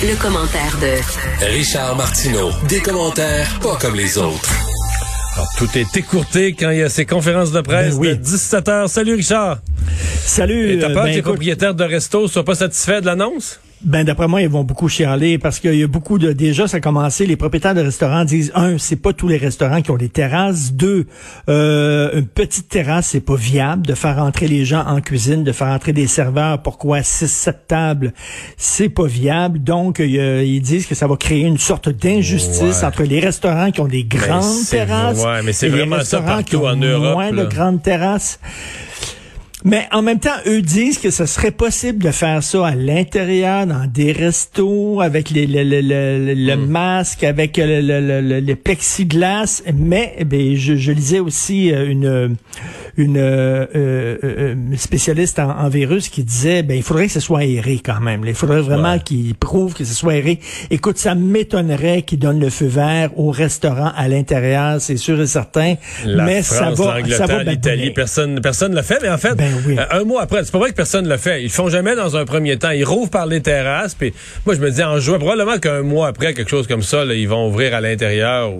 Le, commentaire de Richard Martineau. Des commentaires pas comme les autres. Alors, tout est écourté quand il y a ces conférences de presse Ben oui. de 17 h Salut Richard. Salut. Et t'as peur ben, que les écoute, propriétaires de restos soient pas satisfaits de l'annonce? Ben, d'après moi, ils vont beaucoup chialer parce qu'il y a beaucoup de déjà ça a commencé. Les propriétaires de restaurants disent un, c'est pas tous les restaurants qui ont des terrasses. Deux, euh, une petite terrasse, c'est pas viable de faire entrer les gens en cuisine, de faire entrer des serveurs. Pourquoi six, sept tables, c'est pas viable. Donc ils disent que ça va créer une sorte d'injustice Ouais. entre les restaurants qui ont des grandes terrasses ouais, mais c'est et les vraiment ça restaurants qui partout ont en Europe, moins là. de grandes terrasses. Mais en même temps, eux disent que ce serait possible de faire ça à l'intérieur, dans des restos, avec les, le, le, le, le Hmm. masque, avec le, le, le, le- le plexiglas. Mais bien, je, je lisais aussi euh, une, une euh, euh, spécialiste en, en virus qui disait, ben il faudrait que ce soit aéré quand même. Il faudrait vraiment Ouais. qu'ils prouvent que ce soit aéré. Écoute, ça m'étonnerait qu'ils donnent le feu vert au restaurant à l'intérieur, c'est sûr et certain. La mais France, ça va, ça va l'Italie, personne personne ne l'a fait. Mais en fait, Ben oui. euh, un mois après, c'est pas vrai que personne ne l'a fait. Ils le font jamais dans un premier temps. Ils rouvrent par les terrasses. Puis moi, je me dis en juin, probablement qu'un mois après, quelque chose comme ça, là, ils vont ouvrir à l'intérieur.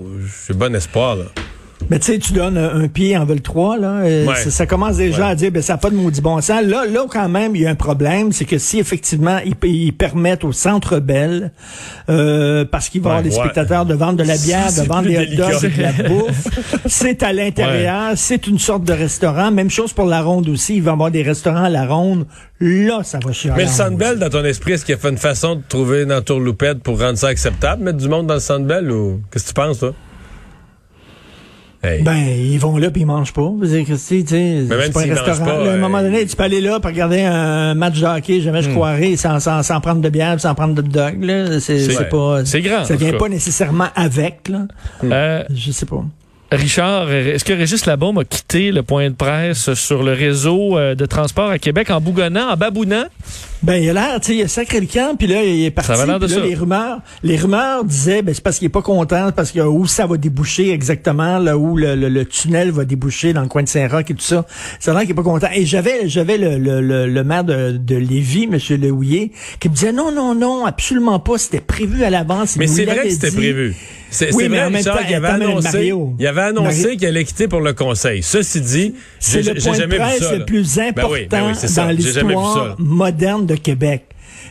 J'ai bon espoir. Là. Mais tu sais, tu donnes un, pied en vol 3, là. euh, Ouais. ça, ça commence déjà Ouais. à dire, ben, ça n'a pas de maudit bon sens. Là, là, quand même, il y a un problème, c'est que si effectivement, ils, ils permettent au Centre Bell, euh, parce qu'il va y avoir des spectateurs de vendre de la bière, de vendre des hot dogs, de la bouffe, c'est à l'intérieur, c'est une sorte de restaurant. Même chose pour la ronde aussi, il va y avoir des restaurants à la ronde. Là, ça va chier. Mais le Sandbell, dans ton esprit, est-ce qu'il a fait une façon de trouver une entourloupette pour rendre ça acceptable, mettre du monde dans le Sandbell ou qu'est-ce que tu penses, toi? Hey. Ben, ils vont là puis ils mangent pas. Même c'est pas un restaurant. pas, là, à un euh, moment donné, tu peux aller là pour regarder un match de hockey, jamais Hmm. je croirais, sans, sans, sans prendre de bière, sans prendre de dog. C'est, pas. c'est grand, Ça en vient pas nécessairement avec. Là. Euh, Je sais pas. Richard, est-ce que Régis Labaume a quitté le point de presse sur le réseau euh, de transport à Québec en bougonnant, en babounant? Ben, il a l'air, tu sais, il a sacré le camp, puis là, il est parti. Ça de là, ça. les rumeurs, les rumeurs disaient, ben, c'est parce qu'il est pas content, parce que où ça va déboucher exactement, là où le, le- le tunnel va déboucher dans le coin de Saint-Roch et tout ça. C'est vrai qu'il est pas content. Et j'avais, j'avais le, le, le, le maire de, de Lévis, M. Lehouillier, qui me disait, non, non, non, absolument pas, c'était prévu à l'avance. il Mais c'est vrai que c'était prévu. C'est Oui, c'est mais vrai, en même Richard, temps, qu'il avait annoncé, il avait annoncé qu'il allait quitter pour le conseil. Ceci dit, C'est j'ai le j'ai point de jamais vu presse ça. le là. plus Ben important oui, ben oui, c'est ça. dans l'histoire là. moderne de Québec.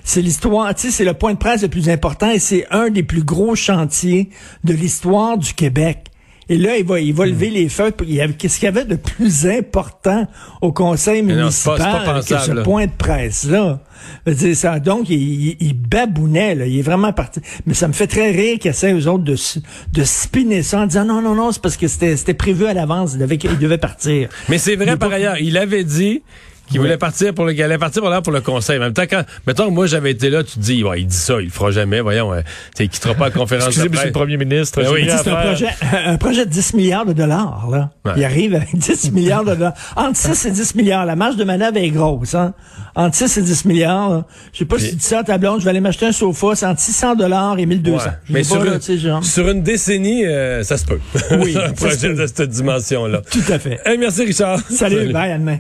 C'est l'histoire, tu sais, c'est le point de presse le plus important et c'est un des plus gros chantiers de l'histoire du Québec. Et là, il va, il va Hmm. lever les feux. Qu'est-ce qu'il y avait de plus important au conseil Mais non, c'est pas- municipal que ce là. point de presse-là? Ça, donc, il, il, il babounait, là. Il est vraiment parti. Mais ça me fait très rire qu'ils essaient, eux autres, de, de spinner ça en disant non, non, non, c'est parce que c'était prévu à l'avance. Il devait partir. Mais c'est vrai par ailleurs, il avait dit qu'il voulait partir pour le, qu'il allait partir pour, là, pour le conseil. En même temps, quand, mettons que moi j'avais été là, tu te dis, ouais, il dit ça, il le fera jamais, voyons, euh, tu sais, quittera pas la conférence Excusez, monsieur le premier ministre. Ben oui. C'est un projet, un projet de 10 milliards de dollars, là. Ouais. Il arrive avec 10 milliards de dollars. Entre 6 et 10 milliards. La marge de manœuvre est grosse, hein. Entre 6 et 10 milliards, là. Je sais pas si tu dis ça à ta blonde, je vais aller m'acheter un sofa, c'est entre 600 dollars et 1200. Ouais. Mais pas, sur, là, une, tu sais, genre. sur une décennie, euh, ça se peut. Oui, un projet de cette dimension-là. Tout à fait. Hey, merci Richard. Salut, bye, à demain.